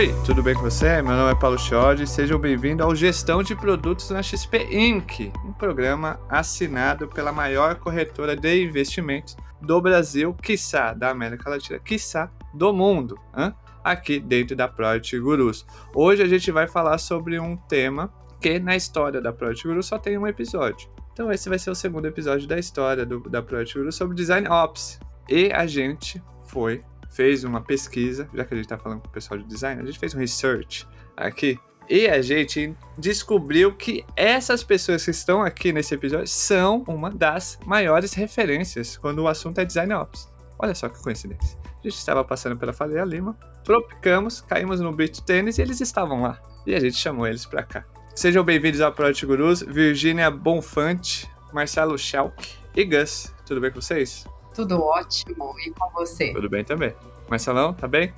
Oi, tudo bem com você? Meu nome é Paulo Chiodi e sejam bem-vindos ao Gestão de Produtos na XP Inc., um programa assinado pela maior corretora de investimentos do Brasil, quiçá da América Latina, quiçá do mundo, hein? aqui dentro da Project Gurus. Hoje a gente vai falar sobre um tema que na história da Project Gurus só tem um episódio. Então esse vai ser o segundo episódio da história do, da Project Gurus sobre Design Ops. E a gente foi fez uma pesquisa, já que a gente está falando com o pessoal de design, a gente fez um research aqui e a gente descobriu que essas pessoas que estão aqui nesse episódio são uma das maiores referências quando o assunto é design ops. Olha só que coincidência. A gente estava passando pela Faria Lima, tropicamos, caímos no beach tênis e eles estavam lá. E a gente chamou eles para cá. Sejam bem-vindos ao Project Gurus, Virginia Bonfante, Marcelo Schalk e Gus. Tudo bem com vocês? Tudo ótimo. E com você? Tudo bem também. Marcelão, tá bem?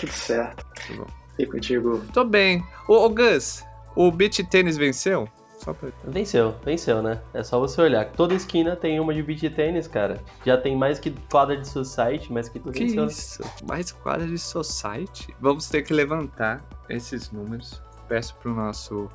Tudo certo. Tudo bom. E contigo? Tô bem. Ô, ô Gus, o beach tênis venceu? Pra... Venceu, venceu, né? É só você olhar. Toda esquina tem uma de beach tênis, cara. Já tem mais que quadra de society, mais que tudo que venceu. isso? Mais quadra de society? Vamos ter que levantar esses números. Peço pro nosso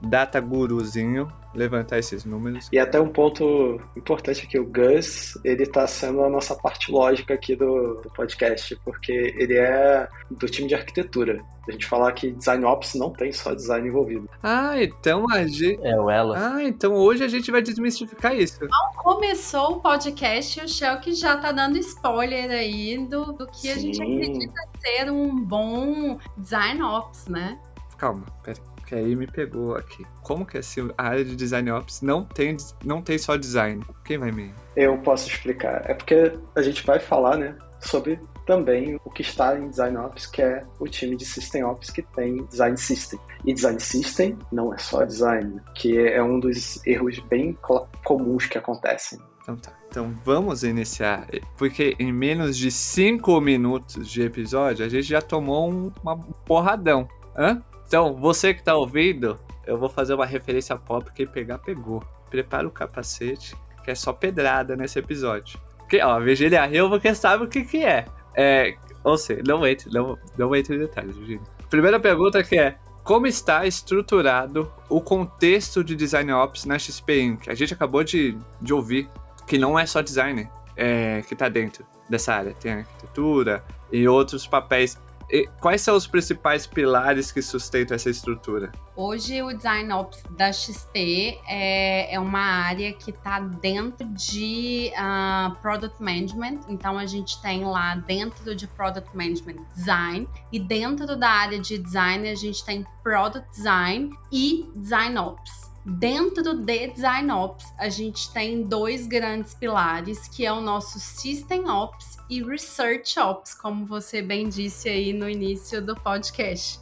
data guruzinho levantar esses números. E até um ponto importante aqui, o Gus, ele tá sendo a nossa parte lógica aqui do, do podcast, porque ele é do time de arquitetura. A gente falar que design ops não tem só design envolvido. Ah, então a gente. É o ela. Ah, então hoje a gente vai desmistificar isso. Mal começou o podcast, o Shelk já tá dando spoiler aí do, do que Sim. a gente acredita ser um bom design ops, né? Calma, pera que aí me pegou aqui. Como que assim, a área de design ops não tem, não tem só design? Quem vai me. Eu posso explicar. É porque a gente vai falar, né, sobre também o que está em Design Ops, que é o time de System Ops que tem Design System. E Design System não é só design, que é um dos erros bem comuns que acontecem. Então tá. Então vamos iniciar, porque em menos de 5 minutos de episódio a gente já tomou um, uma porradão. Hã? Então, você que tá ouvindo, eu vou fazer uma referência pop, quem pegar, pegou. Prepara o capacete, que é só pedrada nesse episódio. Que, ó, Virginia riu porque sabe o que que é. É, ou seja, não entre, não, não entre em detalhes, Virginia. Primeira pergunta que é, como está estruturado o contexto de Design Ops na XP Inc? A gente acabou de, de ouvir que não é só designer é, que está dentro dessa área. Tem arquitetura e outros papéis. Quais são os principais pilares que sustentam essa estrutura? Hoje, o Design Ops da XP é, é uma área que está dentro de uh, Product Management. Então, a gente tem lá dentro de Product Management Design. E dentro da área de Design, a gente tem Product Design e Design Ops. Dentro de Design Ops, a gente tem dois grandes pilares, que é o nosso System Ops e Research Ops, como você bem disse aí no início do podcast.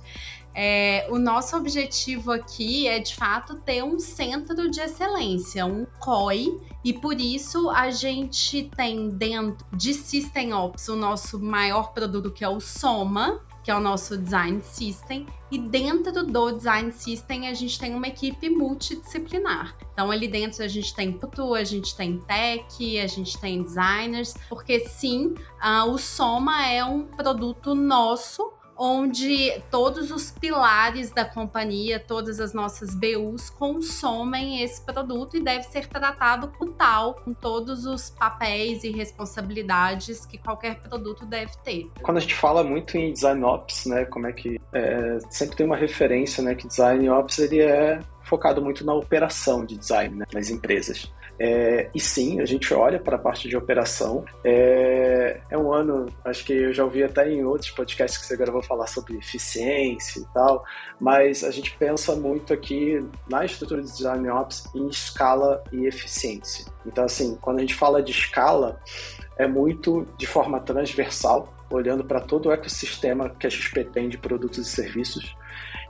É, o nosso objetivo aqui é de fato ter um centro de excelência, um COI, e por isso a gente tem dentro de System Ops o nosso maior produto que é o Soma, que é o nosso design system, e dentro do design system a gente tem uma equipe multidisciplinar. Então ali dentro a gente tem Putu, a gente tem tech, a gente tem designers, porque sim, uh, o Soma é um produto nosso onde todos os pilares da companhia, todas as nossas BUs consomem esse produto e deve ser tratado como tal, com todos os papéis e responsabilidades que qualquer produto deve ter. Quando a gente fala muito em design ops, né, como é que é, sempre tem uma referência, né, que design ops ele é focado muito na operação de design né, nas empresas. É, e sim, a gente olha para a parte de operação. É, é, um ano, acho que eu já ouvi até em outros podcasts que você agora vou falar sobre eficiência e tal, mas a gente pensa muito aqui na estrutura de design ops em escala e eficiência. Então, assim, quando a gente fala de escala, é muito de forma transversal, olhando para todo o ecossistema que a XP tem de produtos e serviços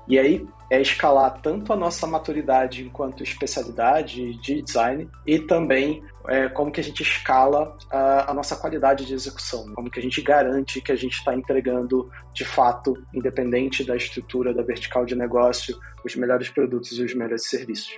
e aí é escalar tanto a nossa maturidade enquanto especialidade de design e também é como que a gente escala a, a nossa qualidade de execução, como que a gente garante que a gente está entregando de fato, independente da estrutura da vertical de negócio, os melhores produtos e os melhores serviços.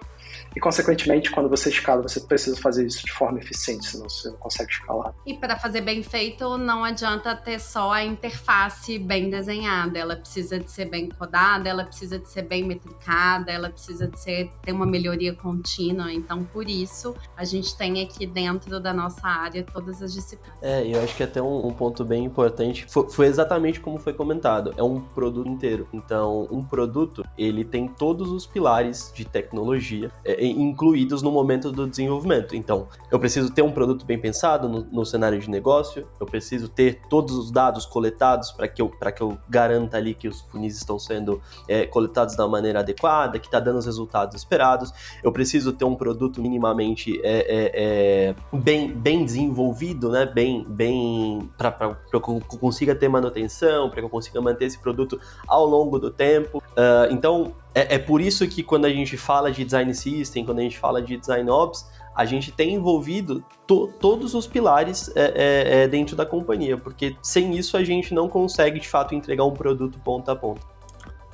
E, consequentemente, quando você escala, você precisa fazer isso de forma eficiente, senão você não consegue escalar. E para fazer bem feito, não adianta ter só a interface bem desenhada. Ela precisa de ser bem codada, ela precisa de ser bem metricada, ela precisa de ser, ter uma melhoria contínua. Então, por isso, a gente tem aqui dentro da nossa área todas as disciplinas. É, eu acho que até um, um ponto bem importante foi, foi exatamente como foi comentado. É um produto inteiro. Então, um produto, ele tem todos os pilares de tecnologia é, incluídos no momento do desenvolvimento. Então, eu preciso ter um produto bem pensado no, no cenário de negócio, eu preciso ter todos os dados coletados para que, eu, que eu garanta ali que os funis estão sendo é, coletados da maneira adequada, que está dando os resultados esperados. Eu preciso ter um produto minimamente é, é, é bem, bem desenvolvido, né? bem, bem para que eu consiga ter manutenção, para que eu consiga manter esse produto ao longo do tempo. Uh, então, é, é, por isso que quando a gente fala de design system, quando a gente fala de design ops, a gente tem envolvido to, todos os pilares é, é, é, dentro da companhia, porque sem isso a gente não consegue de fato entregar um produto ponta a ponta.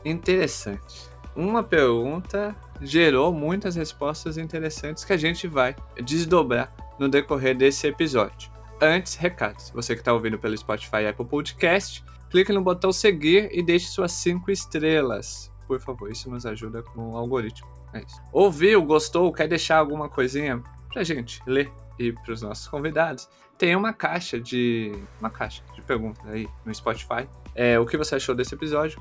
Interessante. Uma pergunta gerou muitas respostas interessantes que a gente vai desdobrar no decorrer desse episódio. Antes, recados. Você que está ouvindo pelo Spotify e Apple Podcast, clique no botão seguir e deixe suas cinco estrelas por favor, isso nos ajuda com o algoritmo. É isso. Ouviu, gostou, quer deixar alguma coisinha pra gente ler e pros nossos convidados? Tem uma caixa de. uma caixa de perguntas aí no Spotify. É, o que você achou desse episódio?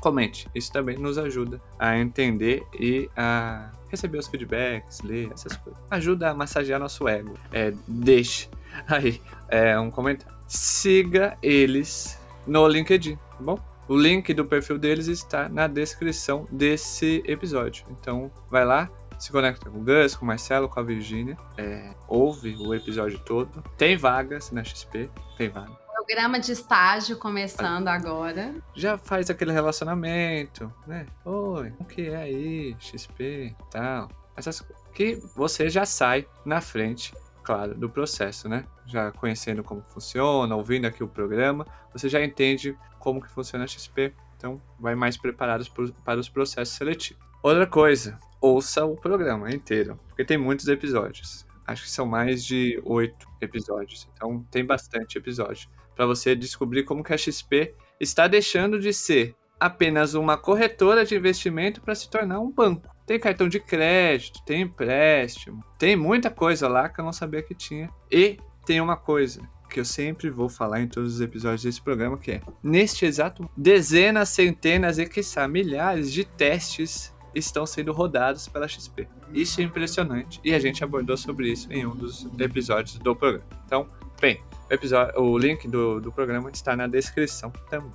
Comente. Isso também nos ajuda a entender e a receber os feedbacks, ler essas coisas. Ajuda a massagear nosso ego. É, deixe aí é, um comentário. Siga eles no LinkedIn, tá bom? O link do perfil deles está na descrição desse episódio. Então, vai lá, se conecta com o Gus, com o Marcelo, com a Virgínia, é, ouve o episódio todo. Tem vagas na XP, tem vaga. Programa de estágio começando agora. Já faz aquele relacionamento, né? Oi, o que é aí? XP tal. Essas coisas. Que você já sai na frente claro, do processo, né? Já conhecendo como funciona, ouvindo aqui o programa, você já entende como que funciona a XP, então vai mais preparado para os processos seletivos. Outra coisa, ouça o programa inteiro, porque tem muitos episódios. Acho que são mais de oito episódios, então tem bastante episódio para você descobrir como que a XP está deixando de ser apenas uma corretora de investimento para se tornar um banco. Tem cartão de crédito, tem empréstimo, tem muita coisa lá que eu não sabia que tinha. E tem uma coisa que eu sempre vou falar em todos os episódios desse programa, que é, neste exato dezenas, centenas e quiçá milhares de testes estão sendo rodados pela XP. Isso é impressionante e a gente abordou sobre isso em um dos episódios do programa. Então, bem, o, episódio, o link do, do programa está na descrição também.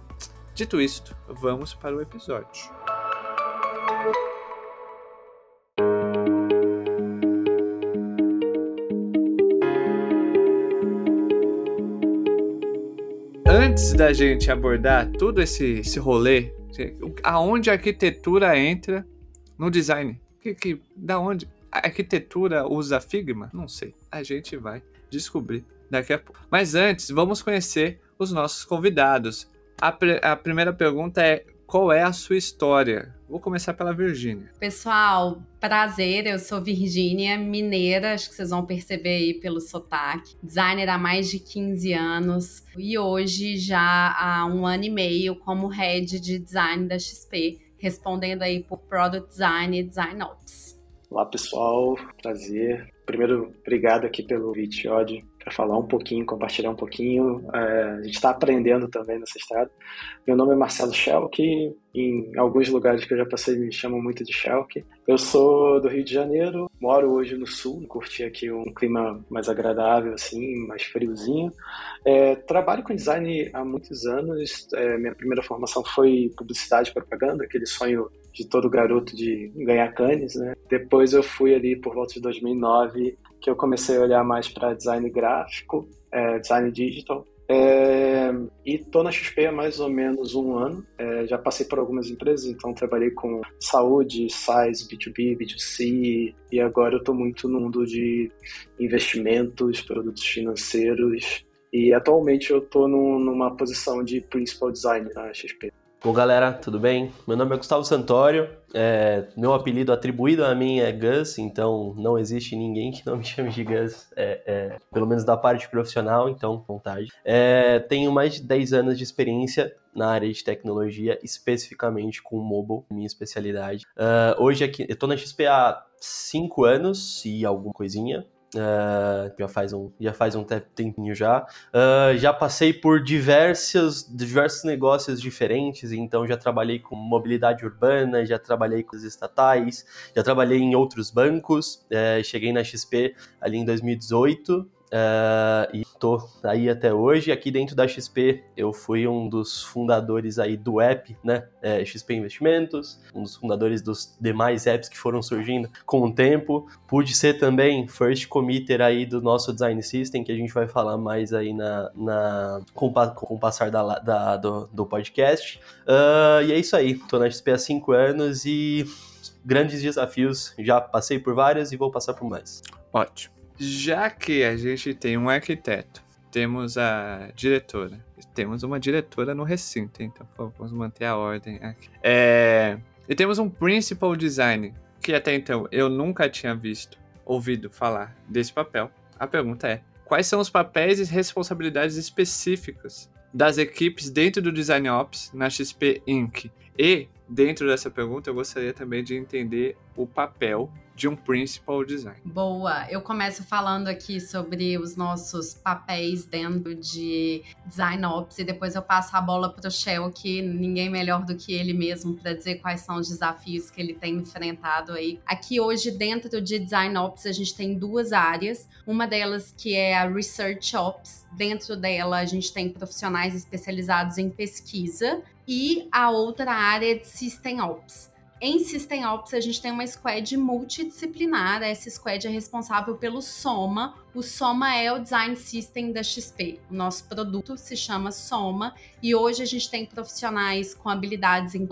Dito isto, vamos para o episódio. Antes da gente abordar todo esse, esse rolê, aonde a arquitetura entra no design? Que, que, da onde a arquitetura usa Figma? Não sei. A gente vai descobrir daqui a pouco. Mas antes, vamos conhecer os nossos convidados. A, a primeira pergunta é: qual é a sua história? Vou começar pela Virgínia. Pessoal, prazer, eu sou Virgínia, mineira, acho que vocês vão perceber aí pelo sotaque. Designer há mais de 15 anos e hoje já há um ano e meio como head de design da XP, respondendo aí por Product Design e Design Ops. Olá pessoal, prazer. Primeiro, obrigado aqui pelo convite, Odd para falar um pouquinho, compartilhar um pouquinho. É, a gente está aprendendo também nessa estrada. Meu nome é Marcelo Schelke, em alguns lugares que eu já passei me chamam muito de Schelke. Eu sou do Rio de Janeiro, moro hoje no sul, curti aqui um clima mais agradável, assim, mais friozinho. É, trabalho com design há muitos anos. É, minha primeira formação foi publicidade e propaganda, aquele sonho de todo garoto de ganhar canes, né? Depois eu fui ali por volta de 2009 que eu comecei a olhar mais para design gráfico, é, design digital. É, e tô na XP há mais ou menos um ano. É, já passei por algumas empresas, então trabalhei com saúde, SaaS, B2B, B2C, e agora eu tô muito no mundo de investimentos, produtos financeiros. E atualmente eu tô numa posição de Principal Design na XP. Bom, galera, tudo bem? Meu nome é Gustavo Santório, é, meu apelido atribuído a mim é Gus, então não existe ninguém que não me chame de Gus, é, é, pelo menos da parte profissional, então vontade. É, tenho mais de 10 anos de experiência na área de tecnologia, especificamente com mobile, minha especialidade. Uh, hoje aqui, eu tô na XP há 5 anos e alguma coisinha, Uh, já faz um já faz um tempinho já. Uh, já passei por diversos diversos negócios diferentes então já trabalhei com mobilidade urbana já trabalhei com os estatais já trabalhei em outros bancos. Uh, cheguei na XP ali em 2018 Uh, e tô aí até hoje. Aqui dentro da XP, eu fui um dos fundadores aí do app, né? É, XP Investimentos, um dos fundadores dos demais apps que foram surgindo com o tempo. Pude ser também first committer aí do nosso design system, que a gente vai falar mais aí na, na com, com o passar da, da do, do, podcast. Uh, e é isso aí. Tô na XP há cinco anos e grandes desafios. Já passei por vários e vou passar por mais. Ótimo. Já que a gente tem um arquiteto, temos a diretora, temos uma diretora no recinto, então vamos manter a ordem aqui. É, e temos um principal design, que até então eu nunca tinha visto, ouvido falar desse papel. A pergunta é: quais são os papéis e responsabilidades específicas das equipes dentro do Design Ops na XP Inc? E, dentro dessa pergunta, eu gostaria também de entender o papel de um principal design. Boa, eu começo falando aqui sobre os nossos papéis dentro de Design Ops e depois eu passo a bola para o Shell, que ninguém melhor do que ele mesmo para dizer quais são os desafios que ele tem enfrentado aí. Aqui hoje dentro de Design Ops a gente tem duas áreas, uma delas que é a Research Ops, dentro dela a gente tem profissionais especializados em pesquisa e a outra área é de System Ops. Em System Ops, a gente tem uma squad multidisciplinar. Essa squad é responsável pelo Soma. O Soma é o design system da XP. O nosso produto se chama Soma e hoje a gente tem profissionais com habilidades em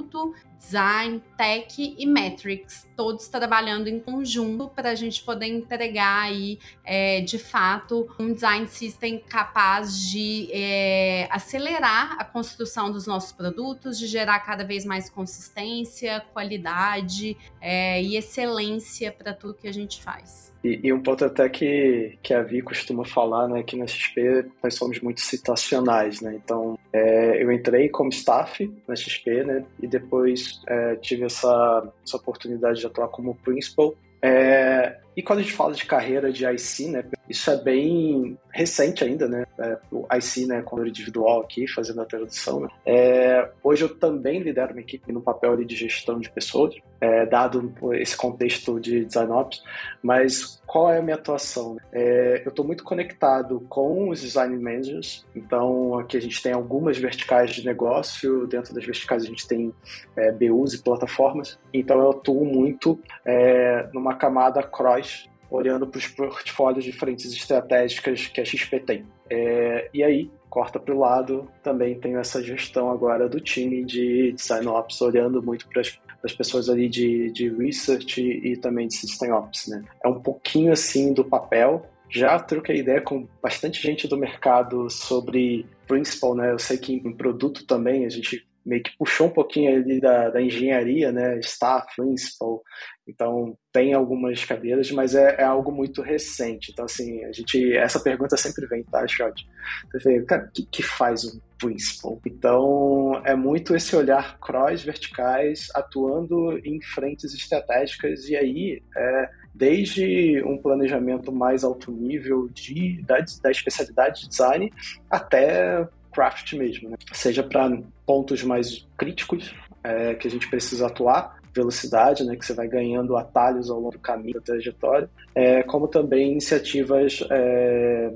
design, tech e metrics, todos trabalhando em conjunto para a gente poder entregar aí, é, de fato, um design system capaz de é, acelerar a construção dos nossos produtos, de gerar cada vez mais consistência, qualidade é, e excelência para tudo que a gente faz. E, e, um ponto até que, que a Vi costuma falar, né, que na XP nós somos muito citacionais, né, então é, eu entrei como staff na XP, né, e depois é, tive essa, essa oportunidade de atuar como principal, é, e quando a gente fala de carreira de IC, né, isso é bem recente ainda, né? É, o IC, né, com individual aqui, fazendo a tradução. Né? É, hoje eu também lidero uma equipe no papel de gestão de pessoas, é, dado esse contexto de design ops, mas qual é a minha atuação? É, eu estou muito conectado com os design managers, então aqui a gente tem algumas verticais de negócio, dentro das verticais a gente tem é, BUs e plataformas, então eu atuo muito é, numa camada cross olhando para os portfólios de frentes estratégicas que a XP tem. É, e aí, corta para o lado, também tenho essa gestão agora do time de Design Ops, olhando muito para as pessoas ali de, de Research e, também de System Ops. Né? É um pouquinho assim do papel, já troquei ideia com bastante gente do mercado sobre Principal, né? Eu sei que em produto também a gente meio que puxou um pouquinho ali da, da engenharia, né? Staff, Principal. Então, tem algumas cadeiras, mas é, é, algo muito recente. Então, assim, a gente... Essa pergunta sempre vem, tá, Shot? Você vê, cara, o que, que faz um Principal? Então, é muito esse olhar cross-verticais, atuando em frentes estratégicas, e aí... É, desde um planejamento mais alto nível de, da, da especialidade de design até craft mesmo, né? seja para pontos mais críticos é, que a gente precisa atuar, velocidade, né, que você vai ganhando atalhos ao longo do caminho da trajetória, é, como também iniciativas é,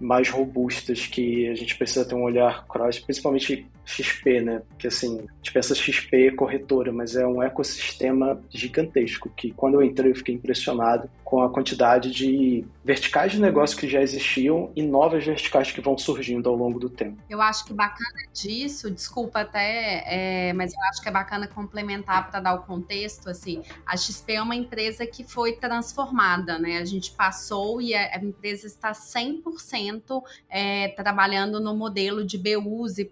mais robustas que a gente precisa ter um olhar cross, principalmente XP, né? Porque assim, a gente pensa XP corretora, mas é um ecossistema gigantesco que quando eu entrei eu fiquei impressionado com a quantidade de verticais de negócio que já existiam e novas verticais que vão surgindo ao longo do tempo. Eu acho que bacana disso, desculpa até, é, mas eu acho que é bacana complementar para dar o contexto, assim, a XP é uma empresa que foi transformada, né? A gente passou e a, a empresa está 100% é, trabalhando no modelo de BUs e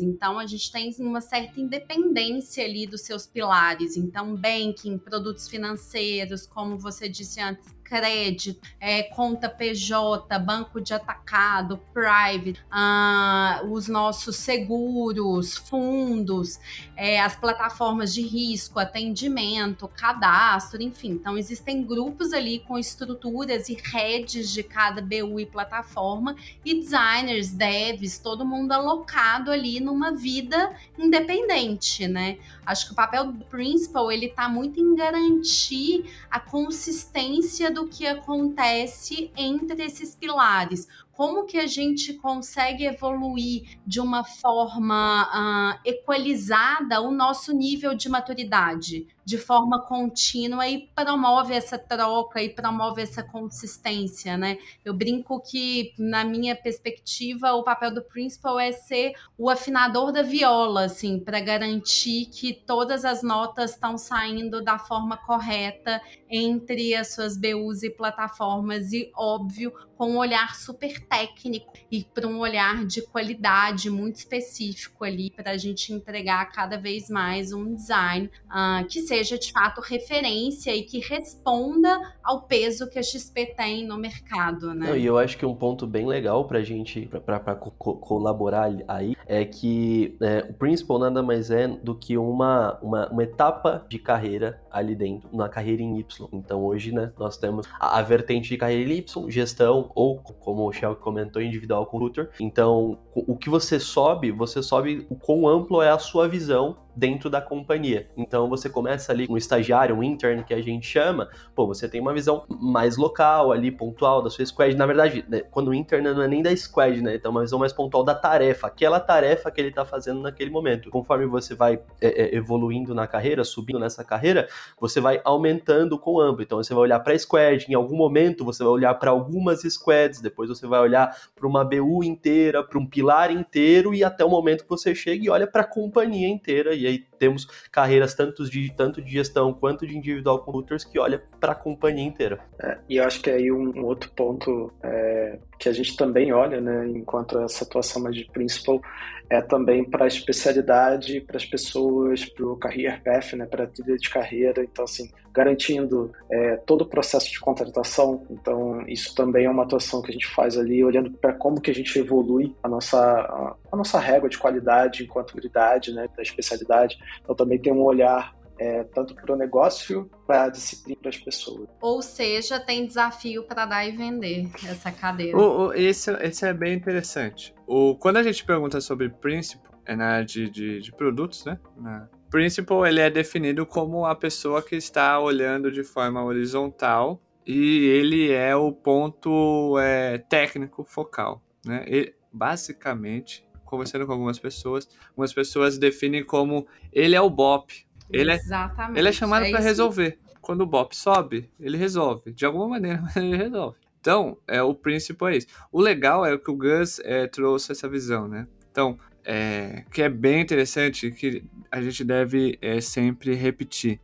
Então, a gente tem uma certa independência ali dos seus pilares. Então, banking, produtos financeiros, como você disse antes, crédito, é, conta PJ, banco de atacado, private, ah, os nossos seguros, fundos, é, as plataformas de risco, atendimento, cadastro, enfim. Então, existem grupos ali com estruturas e redes de cada BU e plataforma e designers, devs, todo mundo alocado ali numa vida independente, né? Acho que o papel do principal ele está muito em garantir a consistência do que acontece entre esses pilares como que a gente consegue evoluir de uma forma uh, equalizada o nosso nível de maturidade, de forma contínua e promove essa troca e promove essa consistência, né? Eu brinco que, na minha perspectiva, o papel do principal é ser o afinador da viola, assim, para garantir que todas as notas estão saindo da forma correta entre as suas BUs e plataformas e, óbvio, com um olhar super técnico e para um olhar de qualidade muito específico ali para a gente entregar cada vez mais um design uh, que seja de fato referência e que responda ao peso que a XP tem no mercado, né? Não, e eu acho que um ponto bem legal para a gente para co colaborar aí é que é, o principal nada mais é do que uma, uma, uma etapa de carreira ali dentro, na carreira em Y. Então hoje, né, nós temos a, a vertente de carreira em Y, gestão, ou, como o Shell comentou, individual computer. Então, o que você sobe, você sobe o quão amplo é a sua visão dentro da companhia. Então você começa ali com um estagiário, um intern que a gente chama, pô, você tem uma visão mais local ali, pontual da sua squad. Na verdade, né, quando o intern não é nem da squad, né? Então uma visão mais pontual da tarefa, aquela tarefa que ele tá fazendo naquele momento. Conforme você vai é, é, evoluindo na carreira, subindo nessa carreira, você vai aumentando com amplo. Então você vai olhar para squad, em algum momento você vai olhar para algumas squads, depois você vai olhar para uma BU inteira, para um pilar inteiro e até o momento que você chega e olha para a companhia inteira e aí temos carreiras tanto de, tanto de gestão quanto de individual computers que olha para a companhia inteira. É, e eu acho que aí um, um outro ponto é, que a gente também olha, né, enquanto essa atuação mais de principal, é também para a especialidade, para as pessoas, para o career path, né, para a trilha de carreira. Então, assim, garantindo é, todo o processo de contratação. Então, isso também é uma atuação que a gente faz ali, olhando para como que a gente evolui a nossa, a, a nossa régua de qualidade enquanto unidade, né, da especialidade. Então, também tem um olhar é, tanto para o negócio, para a disciplina das pessoas. Ou seja, tem desafio para dar e vender essa cadeira. O, o, esse, esse é bem interessante. O, quando a gente pergunta sobre Principal, é na área de, de, de produtos, né? Na, Principal ele é definido como a pessoa que está olhando de forma horizontal e ele é o ponto é, técnico focal. Né? Ele, basicamente, conversando com algumas pessoas, algumas pessoas definem como ele é o BOP, ele é, Exatamente. Ele é chamado é para resolver. Quando o Bop sobe, ele resolve. De alguma maneira, ele resolve. Então, é, o princípio é isso. O legal é que o Gus é, trouxe essa visão, né? Então, é, que é bem interessante, que a gente deve é, sempre repetir.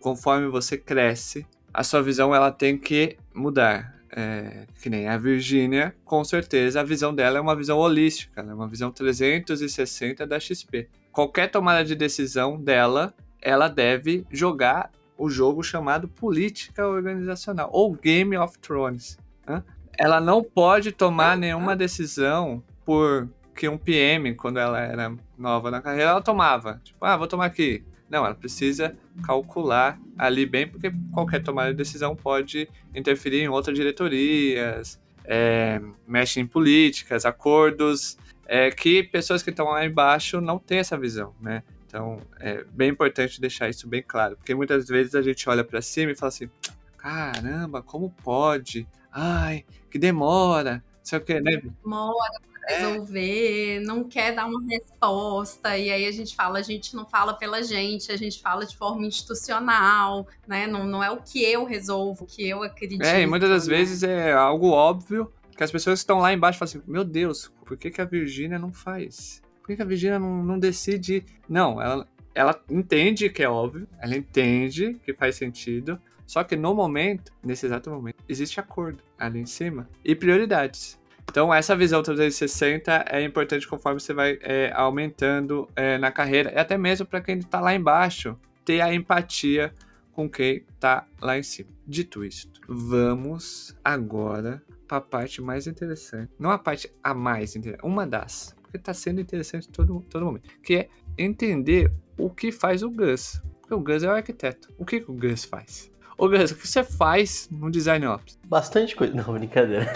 Conforme você cresce, a sua visão ela tem que mudar. É, que nem a Virgínia, com certeza a visão dela é uma visão holística, é uma visão 360 da XP. Qualquer tomada de decisão dela ela deve jogar o jogo chamado política organizacional ou Game of Thrones. Né? Ela não pode tomar nenhuma decisão por que um PM, quando ela era nova na carreira, ela tomava. Tipo, ah, vou tomar aqui. Não, ela precisa calcular ali bem, porque qualquer tomada de decisão pode interferir em outras diretorias, é, mexe em políticas, acordos, é, que pessoas que estão lá embaixo não têm essa visão, né? Então, é bem importante deixar isso bem claro, porque muitas vezes a gente olha para cima e fala assim: caramba, como pode? Ai, que demora. Sei o que, né? Demora pra resolver, não quer dar uma resposta, e aí a gente fala, a gente não fala pela gente, a gente fala de forma institucional, né? Não, não é o que eu resolvo, o que eu acredito. É, e muitas das né? vezes é algo óbvio que as pessoas que estão lá embaixo falam assim: Meu Deus, por que, que a Virgínia não faz? Por que, que a Virgínia não, não decide? Não, ela, ela entende que é óbvio, ela entende que faz sentido, só que no momento, nesse exato momento, existe acordo ali em cima e prioridades. Então, essa visão 360 é importante conforme você vai é, aumentando é, na carreira, e até mesmo para quem está lá embaixo, ter a empatia com quem está lá em cima. Dito isto, vamos agora para a parte mais interessante. Não a parte a mais interessante, uma das, porque está sendo interessante todo, todo momento, que é entender o que faz o Gus. Porque o Gus é o arquiteto. O que, que o Gus faz? Ô, Gus, o que você faz no Design Ops? Bastante coisa. Não, brincadeira.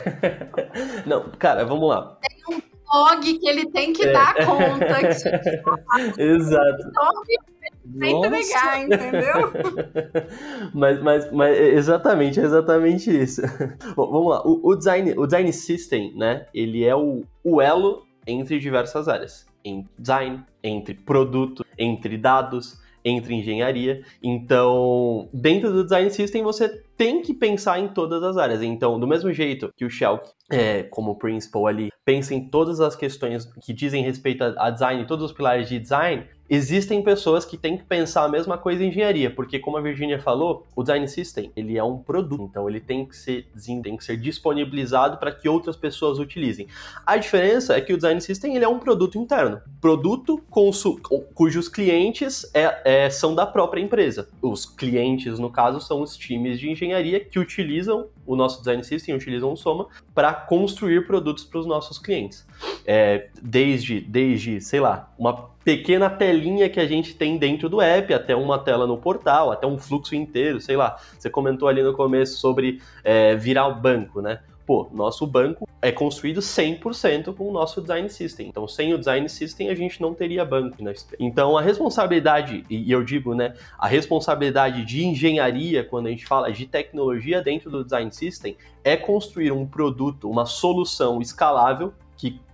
Não, cara, vamos lá. blog que ele tem que É. dar conta. Que Exato. tem que entregar, entendeu? mas, mas, mas é exatamente, é exatamente isso. Bom, vamos lá. O, o design, o design system, né? Ele é o, o elo entre diversas áreas. Em design, entre produto, entre dados, entre engenharia. Então, dentro do design system, você tem que pensar em todas as áreas. Então, do mesmo jeito que o Shell, é, como principal ali, pensa em todas as questões que dizem respeito a, design, todos os pilares de design, existem pessoas que têm que pensar a mesma coisa em engenharia, porque como a Virginia falou, o design system, ele é um produto, então ele tem que ser, tem que ser disponibilizado para que outras pessoas utilizem. A diferença é que o design system, ele é um produto interno, produto cujos clientes é, é, são da própria empresa. Os clientes, no caso, são os times de engenharia que utilizam o nosso design system, utilizam o Soma para construir produtos para os nossos clientes. É, desde, desde, sei lá, uma pequena telinha que a gente tem dentro do app, até uma tela no portal, até um fluxo inteiro, sei lá. Você comentou ali no começo sobre é, virar o banco, né? Pô, nosso banco é construído 100% com o nosso design system. Então, sem o design system, a gente não teria banco. Né? Então, a responsabilidade, e eu digo, né, a responsabilidade de engenharia, quando a gente fala de tecnologia dentro do design system, é construir um produto, uma solução escalável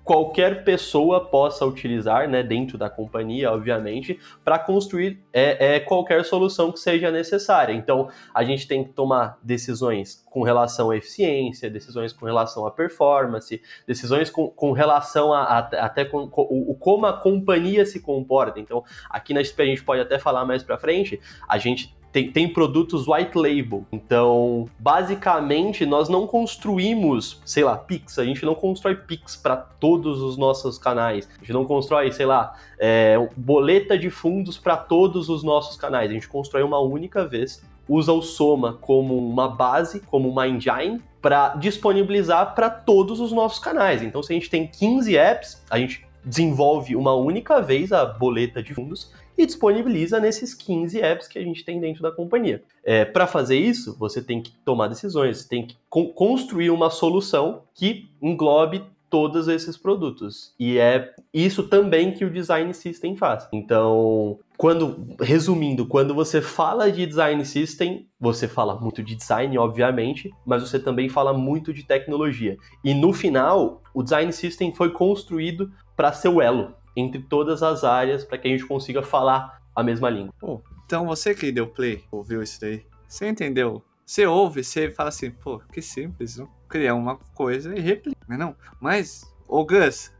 qualquer pessoa possa utilizar, né, dentro da companhia, obviamente, para construir é, é, qualquer solução que seja necessária. Então, a gente tem que tomar decisões com relação à eficiência, decisões com relação à performance, decisões com, com relação a, a até com, com, o, como a companhia se comporta. Então, aqui na XP a gente pode até falar mais para frente, a gente tem, tem, produtos white label. Então, basicamente, nós não construímos, sei lá, Pix. A gente não constrói Pix para todos os nossos canais. A gente não constrói, sei lá, é, boleta de fundos para todos os nossos canais. A gente constrói uma única vez. Usa o Soma como uma base, como uma engine, para disponibilizar para todos os nossos canais. Então, se a gente tem 15 apps, a gente desenvolve uma única vez a boleta de fundos e disponibiliza nesses 15 apps que a gente tem dentro da companhia. É, Para fazer isso, você tem que tomar decisões, você tem que co construir uma solução que englobe todos esses produtos. E é isso também que o design system faz. Então, quando resumindo, quando você fala de design system, você fala muito de design, obviamente, mas você também fala muito de tecnologia. E no final, o design system foi construído para ser o elo entre todas as áreas para que a gente consiga falar a mesma língua. Oh, então você que deu play, ouviu isso daí, você entendeu? Você ouve, você fala assim, pô, que simples, não? criar uma coisa e replicar, não é não? Mas, o, Gus,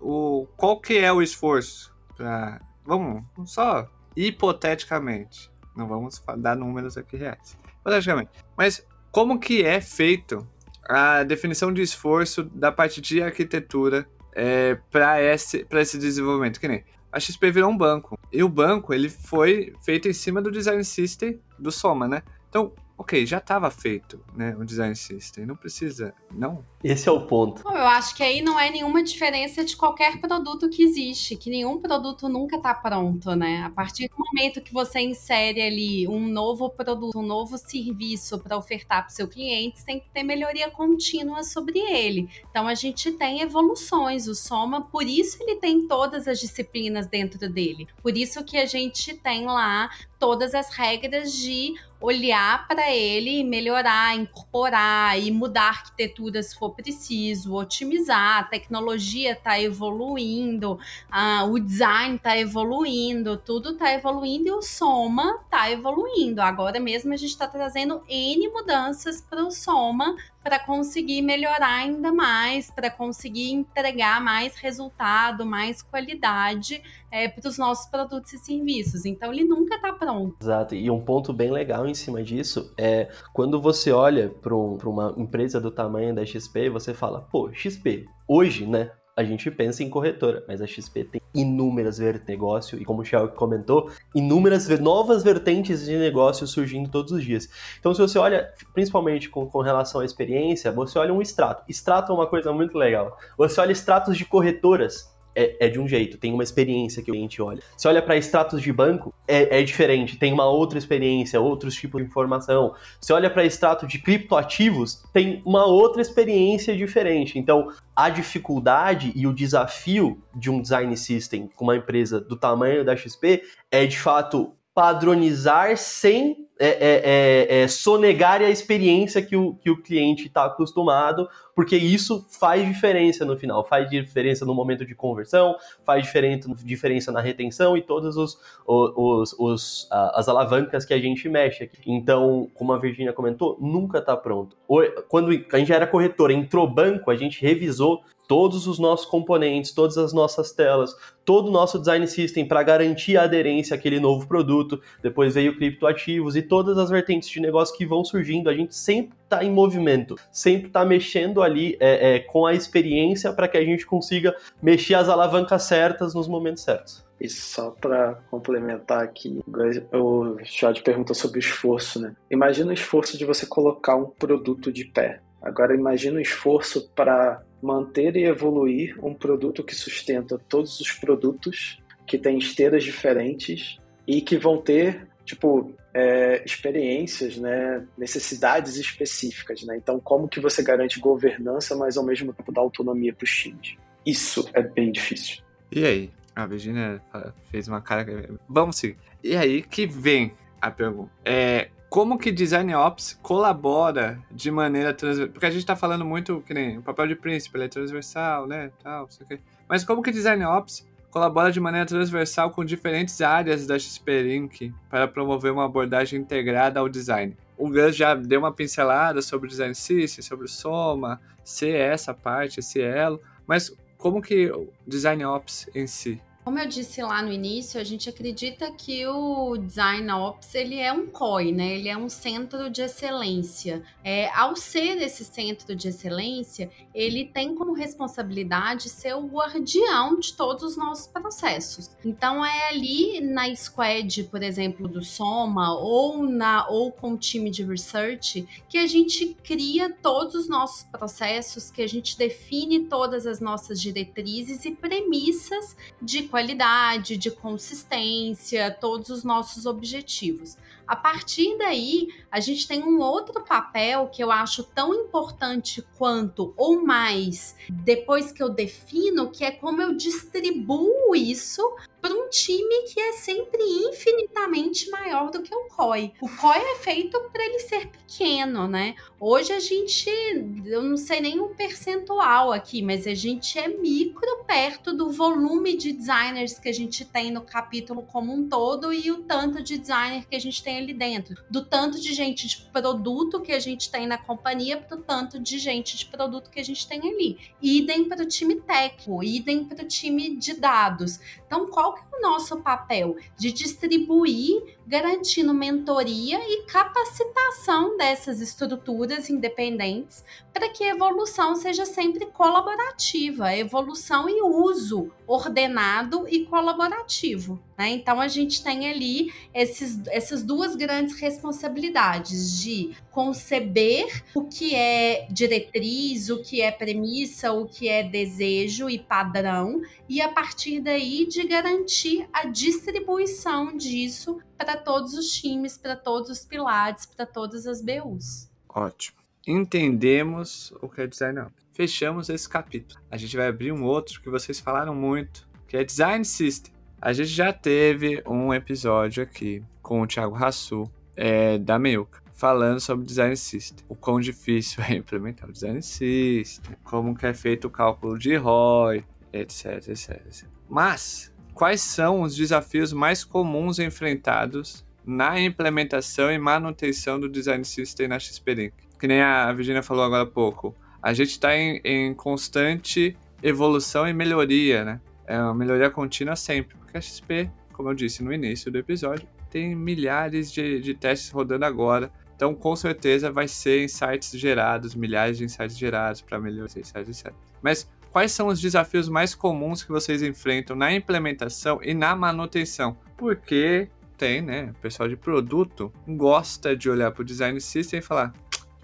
o, qual que é o esforço para, vamos, só hipoteticamente, não vamos dar números aqui reais, hipoteticamente, mas como que é feito a definição de esforço da parte de arquitetura é, para esse, esse desenvolvimento. Que nem a XP virou um banco. E o banco ele foi feito em cima do design system do Soma, né? Então, ok, já estava feito, né? O design system. Não precisa, não. Esse é o ponto. Eu acho que aí não é nenhuma diferença de qualquer produto que existe, que nenhum produto nunca está pronto, né? A partir do momento que você insere ali um novo produto, um novo serviço para ofertar para o seu cliente, tem que ter melhoria contínua sobre ele. Então a gente tem evoluções, o Soma, por isso ele tem todas as disciplinas dentro dele. Por isso que a gente tem lá todas as regras de olhar para ele e melhorar, incorporar e mudar a arquitetura se for preciso, otimizar, a tecnologia está evoluindo, o design está evoluindo, tudo está evoluindo e o Soma está evoluindo. Agora mesmo a gente está trazendo N mudanças para o Soma para conseguir melhorar ainda mais, para conseguir entregar mais resultado, mais qualidade é, para os nossos produtos e serviços. Então ele nunca está pronto. Exato. E um ponto bem legal em cima disso é quando você olha para um, uma empresa do tamanho da XP, você fala, pô, XP, hoje, né? A gente pensa em corretora, mas a XP tem inúmeras vertentes de negócio e, como o Shelby comentou, inúmeras novas vertentes de negócio surgindo todos os dias. Então, se você olha, principalmente com, com relação à experiência, você olha um extrato. Extrato é uma coisa muito legal. Você olha extratos de corretoras, é, é, de um jeito, tem uma experiência que o cliente olha. Se olha para extratos de banco, é, é, diferente, tem uma outra experiência, outros tipos de informação. Se olha para extrato de criptoativos, tem uma outra experiência diferente. Então, a dificuldade e o desafio de um design system com uma empresa do tamanho da XP é de fato padronizar sem é, é, é, é, sonegar a experiência que o, que o cliente está acostumado, porque isso faz diferença no final, faz diferença no momento de conversão, faz diferença, diferença na retenção e todas os, os, os, as alavancas que a gente mexe aqui. Então, como a Virginia comentou, nunca está pronto. Quando a gente era corretora, entrou banco, a gente revisou todos os nossos componentes, todas as nossas telas, todo o nosso design system para garantir a aderência àquele novo produto. Depois veio criptoativos e todas as vertentes de negócio que vão surgindo. A gente sempre está em movimento, sempre está mexendo ali é, é, com a experiência para que a gente consiga mexer as alavancas certas nos momentos certos. E só para complementar aqui, o Chad pergunta sobre o esforço, né? Imagina o esforço de você colocar um produto de pé. Agora imagina o esforço para manter e evoluir um produto que sustenta todos os produtos, que tem esteiras diferentes e que vão ter, tipo, é, experiências, né, necessidades específicas, né? Então, como que você garante governança, mas ao mesmo tempo dá autonomia para os times? Isso é bem difícil. E aí? A Virginia fez uma cara. Vamos seguir. E aí que vem a pergunta. É, como que Design Ops colabora de maneira transversal. Porque a gente está falando muito que nem o papel de príncipe, ele é transversal, né? Tal, sei que. Mas como que Design Ops colabora de maneira transversal com diferentes áreas da XP Inc. para promover uma abordagem integrada ao design? O Gus já deu uma pincelada sobre o Design System, sobre o Soma, ser essa parte, esse elo, mas como que o Design Ops em si como eu disse lá no início, a gente acredita que o Design Ops ele é um COI, né? Ele é um centro de excelência. É, ao ser esse centro de excelência, ele tem como responsabilidade ser o guardião de todos os nossos processos. Então é ali na squad, por exemplo, do Soma ou na ou com o time de research que a gente cria todos os nossos processos, que a gente define todas as nossas diretrizes e premissas de qualidade, de consistência, todos os nossos objetivos. A partir daí, a gente tem um outro papel que eu acho tão importante quanto ou mais depois que eu defino, que é como eu distribuo isso para um time que é sempre infinitamente maior do que o COI. O COI é feito para ele ser pequeno, né? Hoje a gente, eu não sei nem o percentual aqui, mas a gente é micro perto do volume de designers que a gente tem no capítulo como um todo e o tanto de designer que a gente tem ali dentro. Do tanto de gente de produto que a gente tem na companhia para o tanto de gente de produto que a gente tem ali. Idem para o time técnico, idem para o time de dados. Então, qual que é o nosso papel? De distribuir, garantindo mentoria e capacitação dessas estruturas independentes para que a evolução seja sempre colaborativa, evolução e uso ordenado e colaborativo. Né? Então a gente tem ali esses, essas duas grandes responsabilidades de conceber o que é diretriz, o que é premissa, o que é desejo e padrão, e a partir daí de garantir a distribuição disso para todos os times, para todos os pilares, para todas as BUs. Ótimo. Entendemos o que é design up. Fechamos esse capítulo. A gente vai abrir um outro que vocês falaram muito, que é design system. A gente já teve um episódio aqui com o Thiago Rassu, é, da Meuca, falando sobre Design System. O quão difícil é implementar o Design System, como que é feito o cálculo de ROI, etc, etc. Mas, quais são os desafios mais comuns enfrentados na implementação e manutenção do Design System na XP Que nem a Virginia falou agora há pouco. A gente está em, em constante evolução e melhoria, né? É uma melhoria contínua sempre, porque a XP, como eu disse no início do episódio, tem milhares de, de testes rodando agora. Então, com certeza, vai ser insights gerados, milhares de insights gerados para melhorar insights, etc. Mas quais são os desafios mais comuns que vocês enfrentam na implementação e na manutenção? Porque tem, né? O pessoal de produto gosta de olhar para o design system e falar: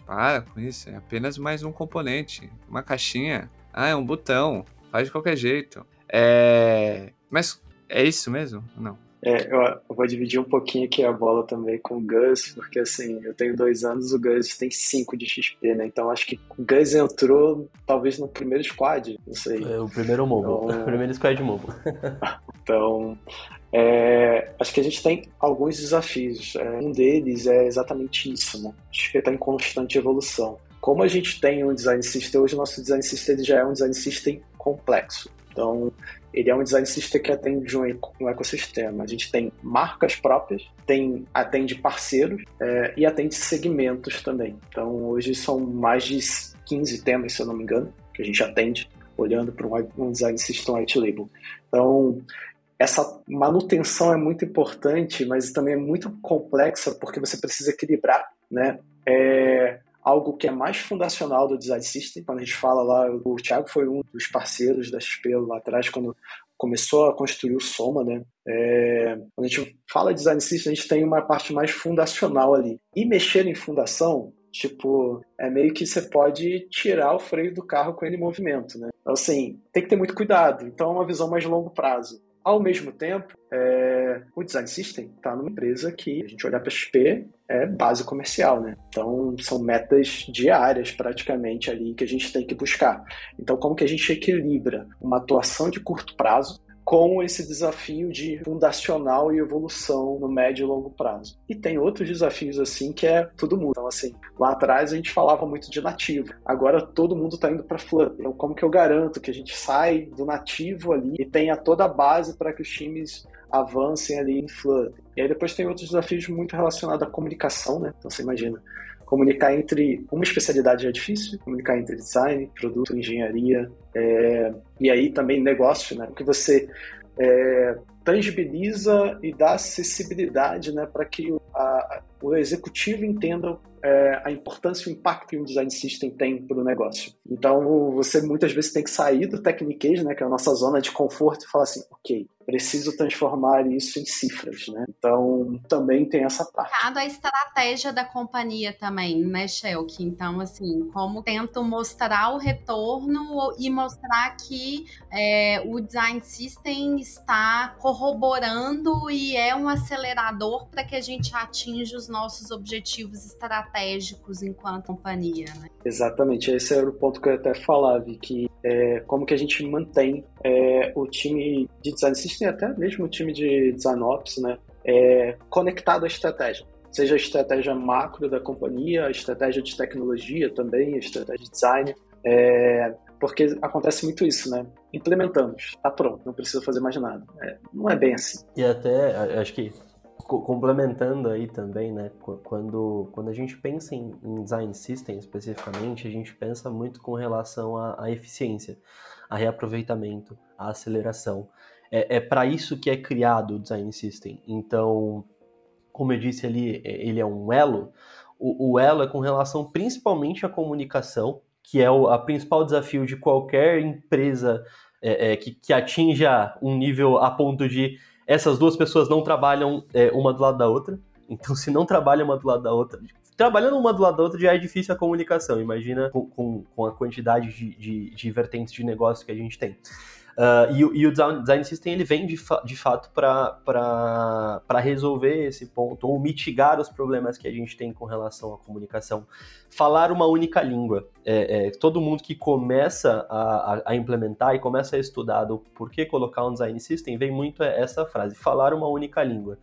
para com isso, é apenas mais um componente, uma caixinha, ah, é um botão, faz de qualquer jeito. É... Mas é isso mesmo? Não. É, eu, vou dividir um pouquinho aqui a bola também com o Gus, porque assim, eu tenho dois anos, o Gus tem cinco de XP, né? Então acho que o Gus entrou talvez no primeiro squad, não sei. É, o primeiro mobile, então... o primeiro squad mobile. então, é, acho que a gente tem alguns desafios. É, um deles é exatamente isso, né? A XP está em constante evolução. Como a gente tem um design system, hoje o nosso design system já é um design system complexo. Então, ele é um design system que atende um, ecossistema. A gente tem marcas próprias, tem, atende parceiros é, e atende segmentos também. Então, hoje são mais de 15 temas, se eu não me engano, que a gente atende, olhando para um, um design system white label. Então, essa manutenção é muito importante, mas também é muito complexa porque você precisa equilibrar, né? É, algo que é mais fundacional do design system. Quando a gente fala lá, o Thiago foi um dos parceiros da XP lá atrás, quando começou a construir o Soma, né? É, quando a gente fala de design system, a gente tem uma parte mais fundacional ali. E mexer em fundação, tipo, é meio que você pode tirar o freio do carro com ele em movimento, né? Então, assim, tem que ter muito cuidado. Então, é uma visão mais longo prazo. Ao mesmo tempo, é, o Design System está numa empresa que a gente olhar para XP é base comercial, né? Então são metas diárias praticamente ali que a gente tem que buscar. Então como que a gente equilibra uma atuação de curto prazo com esse desafio de fundacional e evolução no médio e longo prazo. E tem outros desafios assim que é tudo muda. Então assim, lá atrás a gente falava muito de nativo. Agora todo mundo está indo para Flutter. Então como que eu garanto que a gente sai do nativo ali e tenha toda a base para que os times avancem ali em Flutter? E aí depois tem outros desafios muito relacionados à comunicação, né? Então você imagina, comunicar entre uma especialidade é difícil, comunicar entre design, produto, engenharia, é, e aí também negócio, né? Porque você é, tangibiliza e dá acessibilidade né, para que a, o executivo entenda é, a importância e o impacto que um design system tem para o negócio. Então, você muitas vezes tem que sair do Technique, né, que é a nossa zona de conforto, e falar assim, ok, preciso transformar isso em cifras, né? Então, também tem essa parte. Cada estratégia da companhia também, né, Shelk? Então, assim, como tento mostrar o retorno e mostrar que é, o design system está corroborando e é um acelerador para que a gente atinja os nossos objetivos estratégicos enquanto companhia, né? Exatamente, esse era o ponto que eu até falava, que é, como que a gente mantém é, o time de design system, até mesmo o time de design ops, né, é, conectado à estratégia. Seja a estratégia macro da companhia, a estratégia de tecnologia também, a estratégia de design, é, porque acontece muito isso, né? Implementamos, tá pronto, não precisa fazer mais nada. É, não é bem assim. E até, acho que complementando aí também, né? Quando, quando a gente pensa em, em design system especificamente, a gente pensa muito com relação à, à eficiência, a reaproveitamento, a aceleração. É, é para isso que é criado o design system. Então, como eu disse ali, é, ele é um elo. O, o elo é com relação principalmente à comunicação, que é o a principal desafio de qualquer empresa é, é, que, que atinja um nível a ponto de essas duas pessoas não trabalham é, uma do lado da outra. Então, se não trabalham uma do lado da outra, trabalhando uma do lado da outra já é difícil a comunicação. Imagina com, com, com a quantidade de, de, de, vertentes de negócio que a gente tem. Uh, e, e, o design, System ele vem de, fa de fato para resolver esse ponto, ou mitigar os problemas que a gente tem com relação à comunicação. Falar uma única língua. É, é, todo mundo que começa a, a, a, implementar e começa a estudar do porquê colocar um design system, vem muito essa frase: falar uma única língua.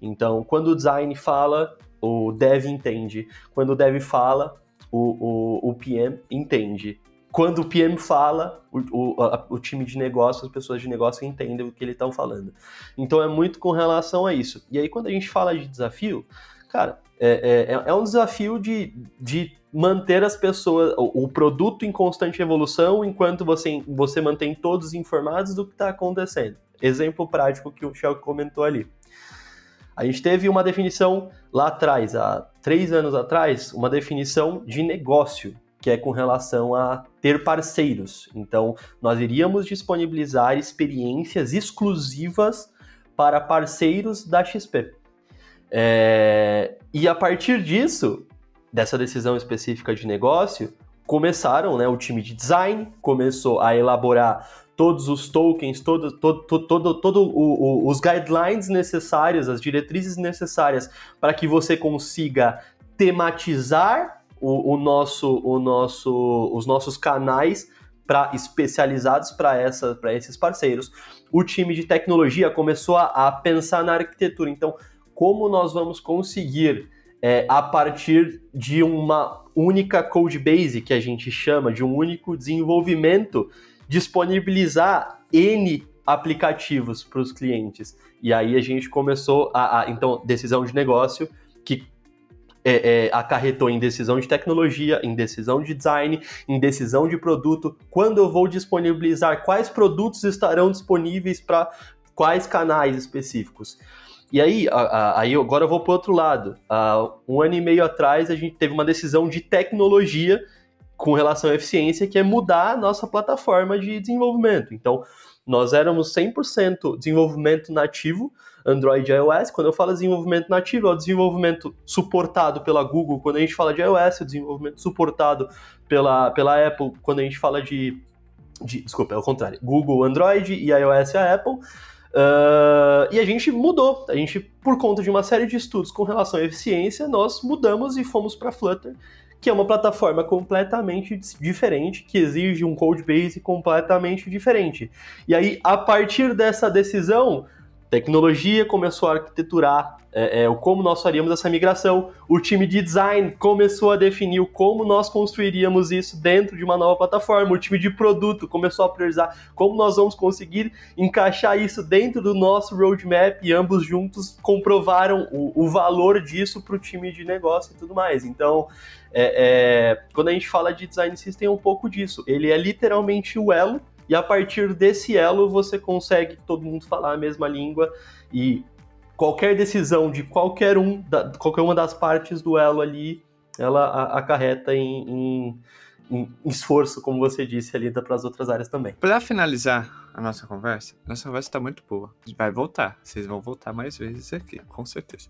Então, quando o design fala, o dev entende. Quando o dev fala, o, o, o PM entende quando o PM fala, o, o, a, o, time de negócio, as pessoas de negócio entendem o que eles estão falando. Então é muito com relação a isso. E aí, quando a gente fala de desafio, cara, é, é, é um desafio de, de manter as pessoas, o, o, produto em constante evolução, enquanto você, você mantém todos informados do que está acontecendo. Exemplo prático que o Shell comentou ali. A gente teve uma definição lá atrás, há três anos atrás, uma definição de negócio que é com relação a ter parceiros. Então, nós iríamos disponibilizar experiências exclusivas para parceiros da XP. É... E a partir disso, dessa decisão específica de negócio, começaram, né, o time de design começou a elaborar todos os tokens, todo, todo, todo, todo, o, o, os guidelines necessários, as diretrizes necessárias para que você consiga tematizar o, o nosso, o nosso, os nossos canais para especializados para essa, para esses parceiros. O time de tecnologia começou a, a, pensar na arquitetura. Então, como nós vamos conseguir é, a partir de uma única code base que a gente chama de um único desenvolvimento disponibilizar n aplicativos para os clientes. E aí a gente começou a, a então decisão de negócio é, é, acarretou em decisão de tecnologia, em decisão de design, em decisão de produto, quando eu vou disponibilizar, quais produtos estarão disponíveis para quais canais específicos. E aí, aí agora eu vou para outro lado. um ano e meio atrás, a gente teve uma decisão de tecnologia com relação à eficiência, que é mudar a nossa plataforma de desenvolvimento. Então, nós éramos 100% desenvolvimento nativo, Android e iOS. Quando eu falo desenvolvimento nativo, é o desenvolvimento suportado pela Google quando a gente fala de iOS, o desenvolvimento suportado pela, pela Apple quando a gente fala de, de. Desculpa, é o contrário. Google, Android e iOS a Apple. Uh, e a gente mudou. A gente, por conta de uma série de estudos com relação à eficiência, nós mudamos e fomos para Flutter, que é uma plataforma completamente diferente, que exige um code base completamente diferente. E aí, a partir dessa decisão, tecnologia começou a arquiteturar é, é, o como nós faríamos essa migração, o time de design começou a definir o como nós construiríamos isso dentro de uma nova plataforma, o time de produto começou a priorizar como nós vamos conseguir encaixar isso dentro do nosso roadmap e ambos juntos comprovaram o, o valor disso para o time de negócio e tudo mais. Então, é, é, quando a gente fala de design system, é um pouco disso. Ele é literalmente o elo e a partir desse elo você consegue todo mundo falar a mesma língua e qualquer decisão de qualquer um, da, qualquer uma das partes do elo ali, ela acarreta em, em, em, esforço, como você disse ali, para as outras áreas também. Para finalizar a nossa conversa, nossa conversa está muito boa. Vai voltar, vocês vão voltar mais vezes aqui, com certeza.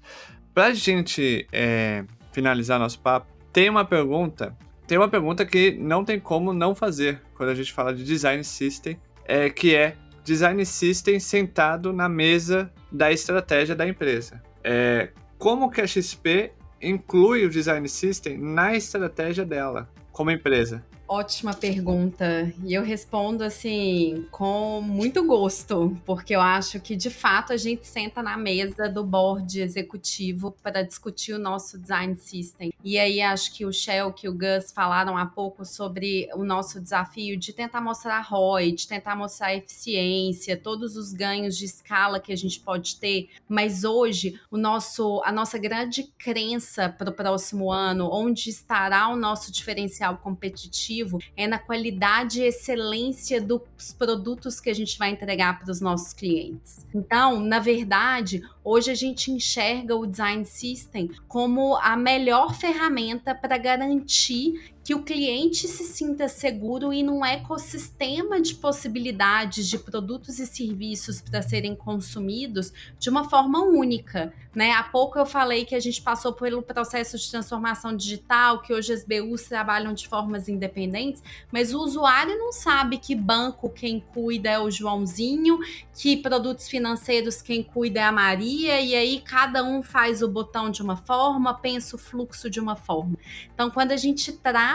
Para a gente é, finalizar nosso papo, tem uma pergunta tem uma pergunta que não tem como não fazer quando a gente fala de design system, é, que é design system sentado na mesa da estratégia da empresa. É, como que a XP inclui o design system na estratégia dela como empresa? Ótima pergunta. E eu respondo assim com muito gosto, porque eu acho que de fato a gente senta na mesa do board executivo para discutir o nosso design system. E aí acho que o Shell, que o Gus falaram há pouco sobre o nosso desafio de tentar mostrar ROI, de tentar mostrar eficiência, todos os ganhos de escala que a gente pode ter. Mas hoje o nosso a nossa grande crença para o próximo ano, onde estará o nosso diferencial competitivo é na qualidade e excelência dos produtos que a gente vai entregar para os nossos clientes. Então, na verdade, hoje a gente enxerga o design system como a melhor ferramenta para garantir que o cliente se sinta seguro e num ecossistema de possibilidades de produtos e serviços para serem consumidos de uma forma única. Né? Há pouco eu falei que a gente passou pelo processo de transformação digital, que hoje as BUs trabalham de formas independentes, mas o usuário não sabe que banco quem cuida é o Joãozinho, que produtos financeiros quem cuida é a Maria, e aí cada um faz o botão de uma forma, pensa o fluxo de uma forma. Então, quando a gente traz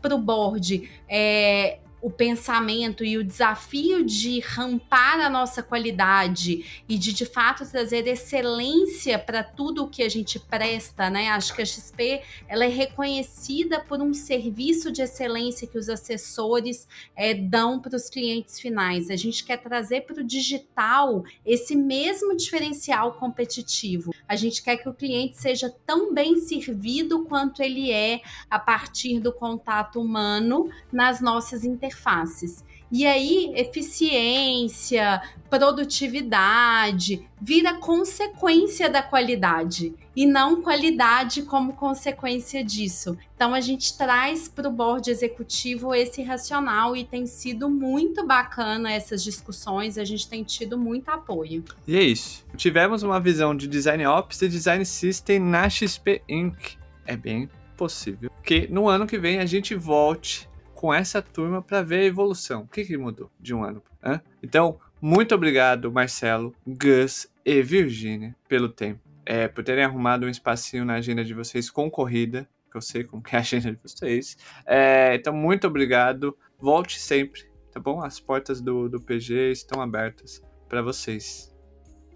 para o board é, o pensamento e o desafio de rampar a nossa qualidade e de de fato trazer excelência para tudo o que a gente presta, né? Acho que a XP ela é reconhecida por um serviço de excelência que os assessores é, dão para os clientes finais. A gente quer trazer para o digital esse mesmo diferencial competitivo. A gente quer que o cliente seja tão bem servido quanto ele é a partir do contato humano nas nossas interações interfaces. E aí, eficiência, produtividade vira consequência da qualidade e não qualidade como consequência disso. Então, a gente traz para o board executivo esse racional e tem sido muito bacana essas discussões, a gente tem tido muito apoio. E é isso. Tivemos uma visão de design ops e design system na XP Inc. É bem possível que no ano que vem a gente volte com essa turma para ver a evolução. O que, que mudou de um ano? Hã? Então, muito obrigado, Marcelo, Gus e Virginia, pelo tempo. É, por terem arrumado um espacinho na agenda de vocês com corrida, que eu sei como que é a agenda de vocês. É, então, muito obrigado. Volte sempre, tá bom? As portas do, do PG estão abertas para vocês.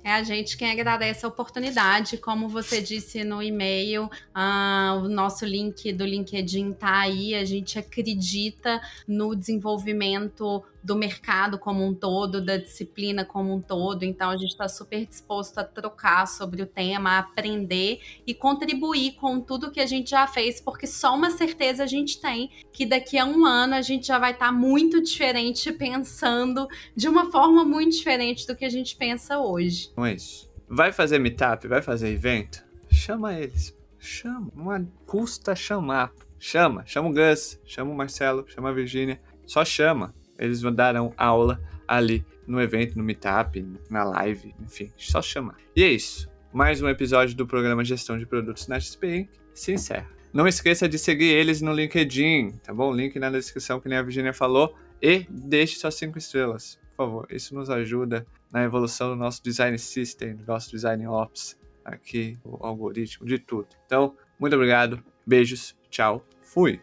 É a gente quem agradece a oportunidade. Como você disse no e-mail, uh, o nosso link do LinkedIn tá aí. A gente acredita no desenvolvimento do mercado como um todo, da disciplina como um todo. Então, a gente está super disposto a trocar sobre o tema, a aprender e contribuir com tudo que a gente já fez, porque só uma certeza a gente tem que daqui a um ano a gente já vai estar tá muito diferente, pensando de uma forma muito diferente do que a gente pensa hoje. Não é isso. Vai fazer meetup? Vai fazer evento? Chama eles. Chama. Não custa chamar. Chama. Chama o Gus, chama o Marcelo, chama a Virgínia. Só chama eles darão aula ali no evento, no meetup, na live, enfim, só chamar. E é isso. Mais um episódio do programa Gestão de Produtos na XP se encerra. Não esqueça de seguir eles no LinkedIn, tá bom? Link na descrição, que nem a Virginia falou. E deixe suas cinco estrelas, por favor. Isso nos ajuda na evolução do nosso design system, do nosso design ops, aqui, o algoritmo, de tudo. Então, muito obrigado, beijos, tchau, fui!